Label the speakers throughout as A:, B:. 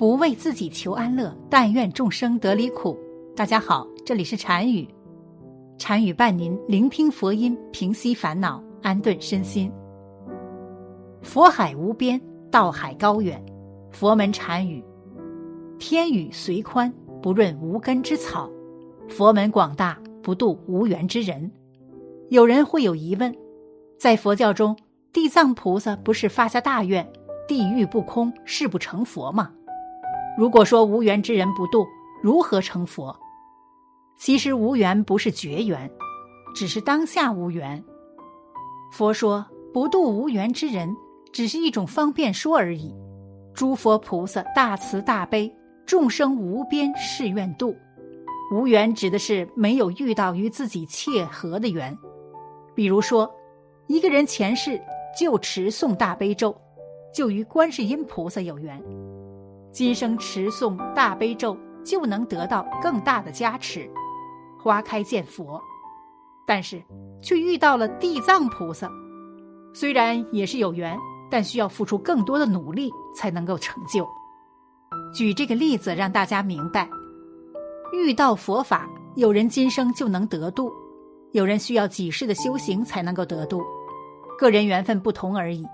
A: 不为自己求安乐，但愿众生得离苦。大家好，这里是禅语，禅语伴您聆听佛音，平息烦恼，安顿身心。佛海无边，道海高远，佛门禅语，天宇虽宽，不润无根之草；佛门广大，不渡无缘之人。有人会有疑问，在佛教中，地藏菩萨不是发下大愿，地狱不空，誓不成佛吗？如果说无缘之人不度，如何成佛？其实无缘不是绝缘，只是当下无缘。佛说不度无缘之人，只是一种方便说而已。诸佛菩萨大慈大悲，众生无边誓愿度。无缘指的是没有遇到与自己切合的缘。比如说，一个人前世就持诵大悲咒，就与观世音菩萨有缘。今生持诵大悲咒，就能得到更大的加持，花开见佛。但是却遇到了地藏菩萨，虽然也是有缘，但需要付出更多的努力才能够成就。举这个例子让大家明白：遇到佛法，有人今生就能得度，有人需要几世的修行才能够得度，个人缘分不同而已。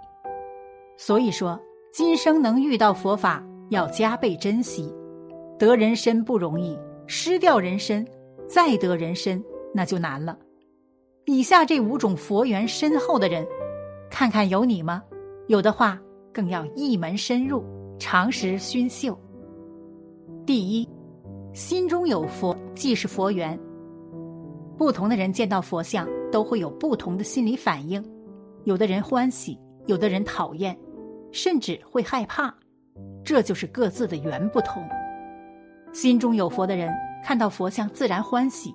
A: 所以说，今生能遇到佛法。要加倍珍惜，得人身不容易，失掉人身，再得人身那就难了。以下这五种佛缘深厚的人，看看有你吗？有的话，更要一门深入，常识熏秀。第一，心中有佛即是佛缘。不同的人见到佛像都会有不同的心理反应，有的人欢喜，有的人讨厌，甚至会害怕。这就是各自的缘不同。心中有佛的人，看到佛像自然欢喜，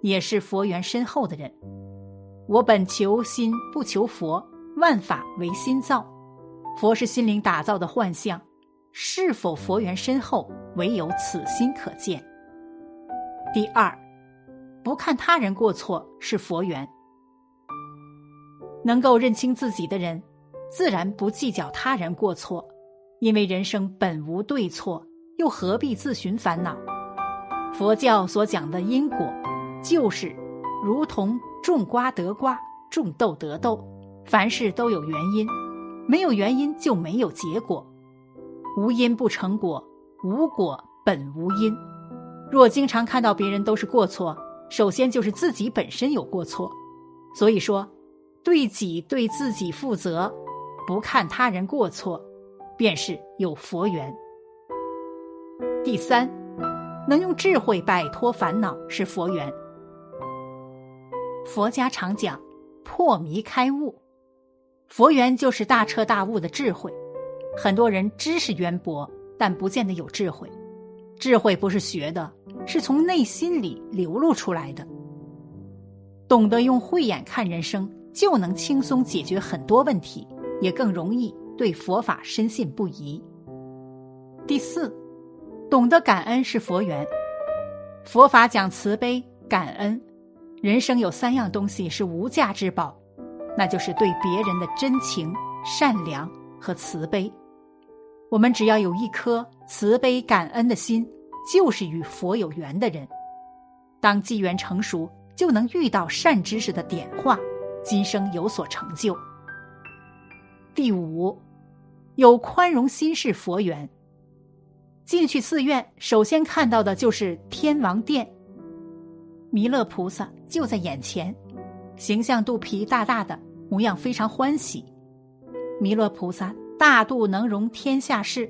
A: 也是佛缘深厚的人。我本求心不求佛，万法唯心造。佛是心灵打造的幻象，是否佛缘深厚，唯有此心可见。第二，不看他人过错是佛缘。能够认清自己的人，自然不计较他人过错。因为人生本无对错，又何必自寻烦恼？佛教所讲的因果，就是如同种瓜得瓜，种豆得豆，凡事都有原因，没有原因就没有结果。无因不成果，无果本无因。若经常看到别人都是过错，首先就是自己本身有过错。所以说，对己对自己负责，不看他人过错。便是有佛缘。第三，能用智慧摆脱烦恼是佛缘。佛家常讲破迷开悟，佛缘就是大彻大悟的智慧。很多人知识渊博，但不见得有智慧。智慧不是学的，是从内心里流露出来的。懂得用慧眼看人生，就能轻松解决很多问题，也更容易。对佛法深信不疑。第四，懂得感恩是佛缘。佛法讲慈悲感恩，人生有三样东西是无价之宝，那就是对别人的真情、善良和慈悲。我们只要有一颗慈悲感恩的心，就是与佛有缘的人。当机缘成熟，就能遇到善知识的点化，今生有所成就。第五。有宽容心是佛缘。进去寺院，首先看到的就是天王殿，弥勒菩萨就在眼前，形象肚皮大大的，模样非常欢喜。弥勒菩萨大度能容天下事，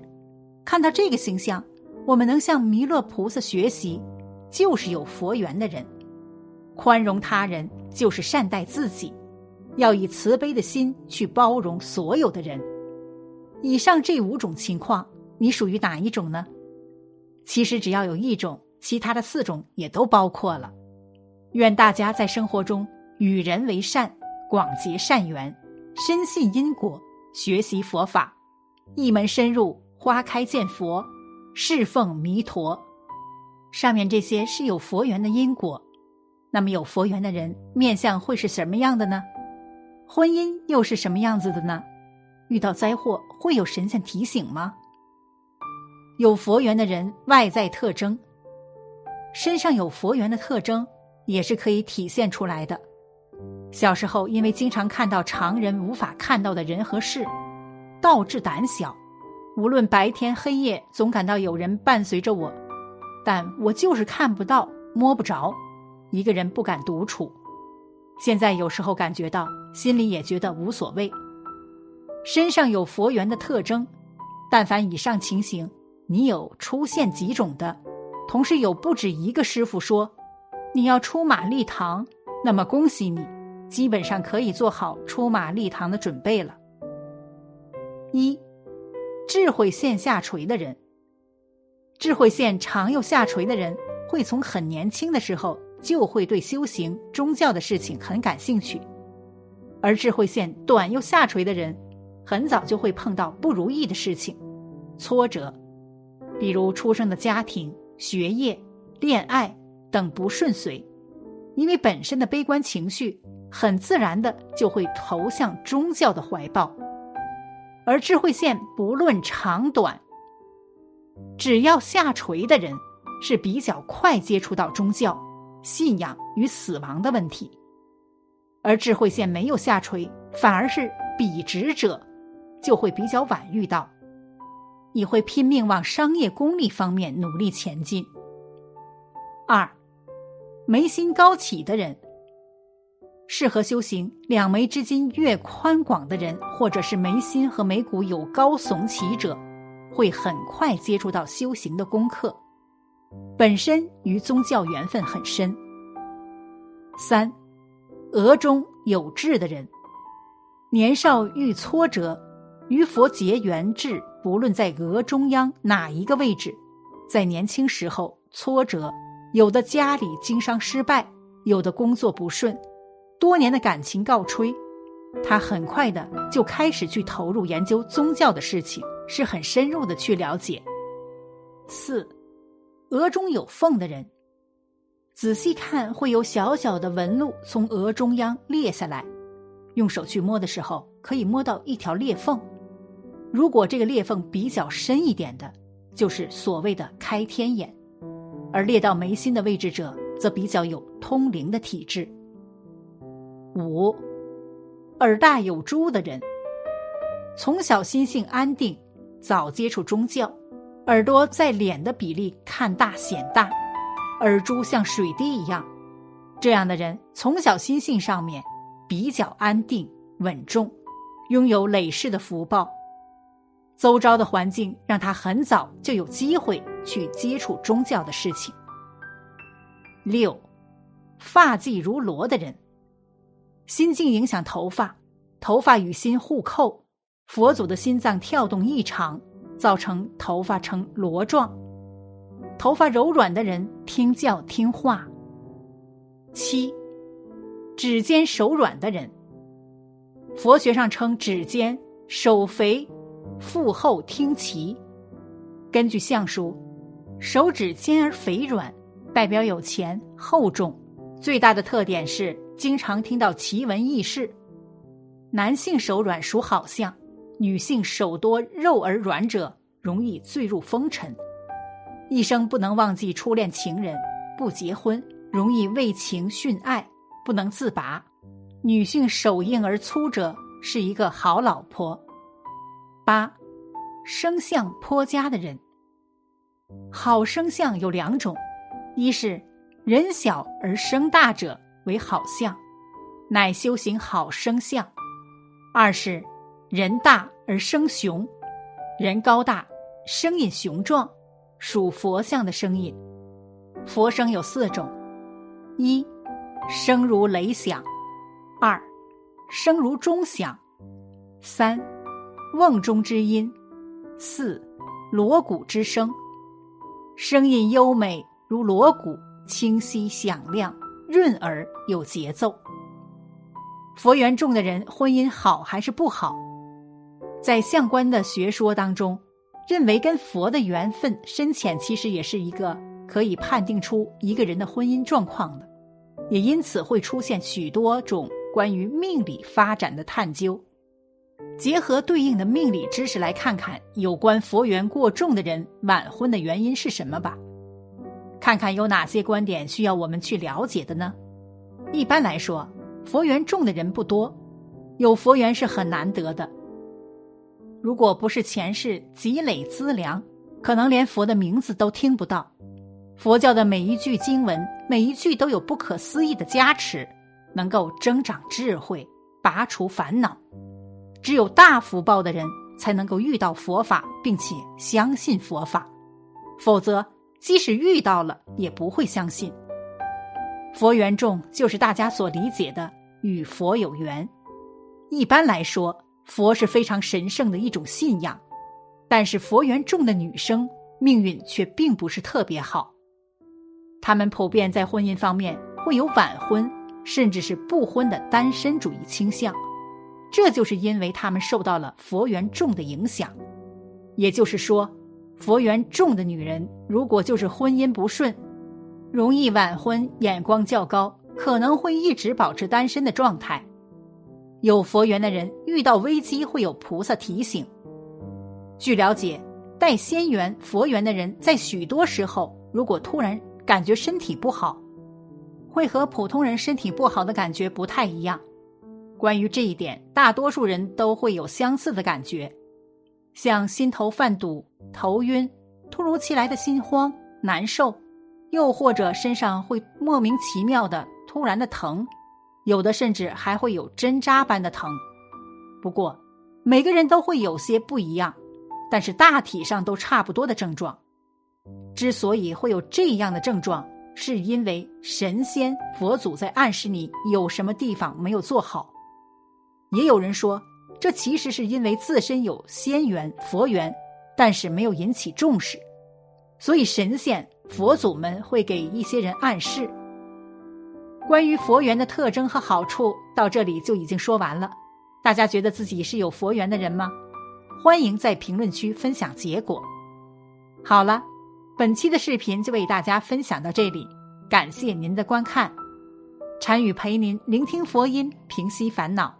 A: 看到这个形象，我们能向弥勒菩萨学习，就是有佛缘的人。宽容他人就是善待自己，要以慈悲的心去包容所有的人。以上这五种情况，你属于哪一种呢？其实只要有一种，其他的四种也都包括了。愿大家在生活中与人为善，广结善缘，深信因果，学习佛法，一门深入，花开见佛，侍奉弥陀。上面这些是有佛缘的因果。那么有佛缘的人面相会是什么样的呢？婚姻又是什么样子的呢？遇到灾祸会有神仙提醒吗？有佛缘的人外在特征，身上有佛缘的特征也是可以体现出来的。小时候因为经常看到常人无法看到的人和事，导致胆小，无论白天黑夜，总感到有人伴随着我，但我就是看不到、摸不着，一个人不敢独处。现在有时候感觉到，心里也觉得无所谓。身上有佛缘的特征，但凡以上情形，你有出现几种的，同时有不止一个师傅说你要出马立堂，那么恭喜你，基本上可以做好出马立堂的准备了。一，智慧线下垂的人，智慧线常有下垂的人，会从很年轻的时候。就会对修行、宗教的事情很感兴趣，而智慧线短又下垂的人，很早就会碰到不如意的事情、挫折，比如出生的家庭、学业、恋爱等不顺遂，因为本身的悲观情绪，很自然的就会投向宗教的怀抱。而智慧线不论长短，只要下垂的人，是比较快接触到宗教。信仰与死亡的问题，而智慧线没有下垂，反而是笔直者，就会比较晚遇到，你会拼命往商业功利方面努力前进。二，眉心高起的人，适合修行两眉之间越宽广的人，或者是眉心和眉骨有高耸起者，会很快接触到修行的功课。本身与宗教缘分很深。三，额中有痣的人，年少遇挫折，与佛结缘痣，不论在额中央哪一个位置，在年轻时候挫折，有的家里经商失败，有的工作不顺，多年的感情告吹，他很快的就开始去投入研究宗教的事情，是很深入的去了解。四。额中有缝的人，仔细看会有小小的纹路从额中央裂下来，用手去摸的时候可以摸到一条裂缝。如果这个裂缝比较深一点的，就是所谓的开天眼；而裂到眉心的位置者，则比较有通灵的体质。五，耳大有珠的人，从小心性安定，早接触宗教。耳朵在脸的比例看大显大，耳珠像水滴一样，这样的人从小心性上面比较安定稳重，拥有累世的福报。周遭的环境让他很早就有机会去接触宗教的事情。六，发髻如螺的人，心境影响头发，头发与心互扣，佛祖的心脏跳动异常。造成头发呈螺状，头发柔软的人听教听话。七，指尖手软的人，佛学上称指尖手肥、腹厚、听奇。根据相书，手指尖而肥软，代表有钱厚重。最大的特点是经常听到奇闻异事。男性手软属好相。女性手多肉而软者，容易坠入风尘，一生不能忘记初恋情人，不结婚容易为情殉爱，不能自拔。女性手硬而粗者是一个好老婆。八，生相颇佳的人，好生相有两种，一是人小而生大者为好相，乃修行好生相；二是。人大而生雄，人高大，声音雄壮，属佛相的声音。佛声有四种：一，声如雷响；二，声如钟响；三，瓮中之音；四，锣鼓之声。声音优美如锣鼓，清晰响亮，润耳有节奏。佛缘重的人，婚姻好还是不好？在相关的学说当中，认为跟佛的缘分深浅，其实也是一个可以判定出一个人的婚姻状况的，也因此会出现许多种关于命理发展的探究。结合对应的命理知识来看看有关佛缘过重的人晚婚的原因是什么吧。看看有哪些观点需要我们去了解的呢？一般来说，佛缘重的人不多，有佛缘是很难得的。如果不是前世积累资粮，可能连佛的名字都听不到。佛教的每一句经文，每一句都有不可思议的加持，能够增长智慧，拔除烦恼。只有大福报的人才能够遇到佛法，并且相信佛法，否则即使遇到了也不会相信。佛缘重就是大家所理解的与佛有缘。一般来说，佛是非常神圣的一种信仰，但是佛缘重的女生命运却并不是特别好。她们普遍在婚姻方面会有晚婚，甚至是不婚的单身主义倾向。这就是因为他们受到了佛缘重的影响，也就是说，佛缘重的女人如果就是婚姻不顺，容易晚婚，眼光较高，可能会一直保持单身的状态。有佛缘的人遇到危机会有菩萨提醒。据了解，带仙缘佛缘的人在许多时候，如果突然感觉身体不好，会和普通人身体不好的感觉不太一样。关于这一点，大多数人都会有相似的感觉，像心头犯堵、头晕、突如其来的心慌、难受，又或者身上会莫名其妙的突然的疼，有的甚至还会有针扎般的疼。不过，每个人都会有些不一样，但是大体上都差不多的症状。之所以会有这样的症状，是因为神仙、佛祖在暗示你有什么地方没有做好。也有人说，这其实是因为自身有仙缘、佛缘，但是没有引起重视，所以神仙、佛祖们会给一些人暗示。关于佛缘的特征和好处，到这里就已经说完了。大家觉得自己是有佛缘的人吗？欢迎在评论区分享结果。好了，本期的视频就为大家分享到这里，感谢您的观看。禅语陪您聆听佛音，平息烦恼。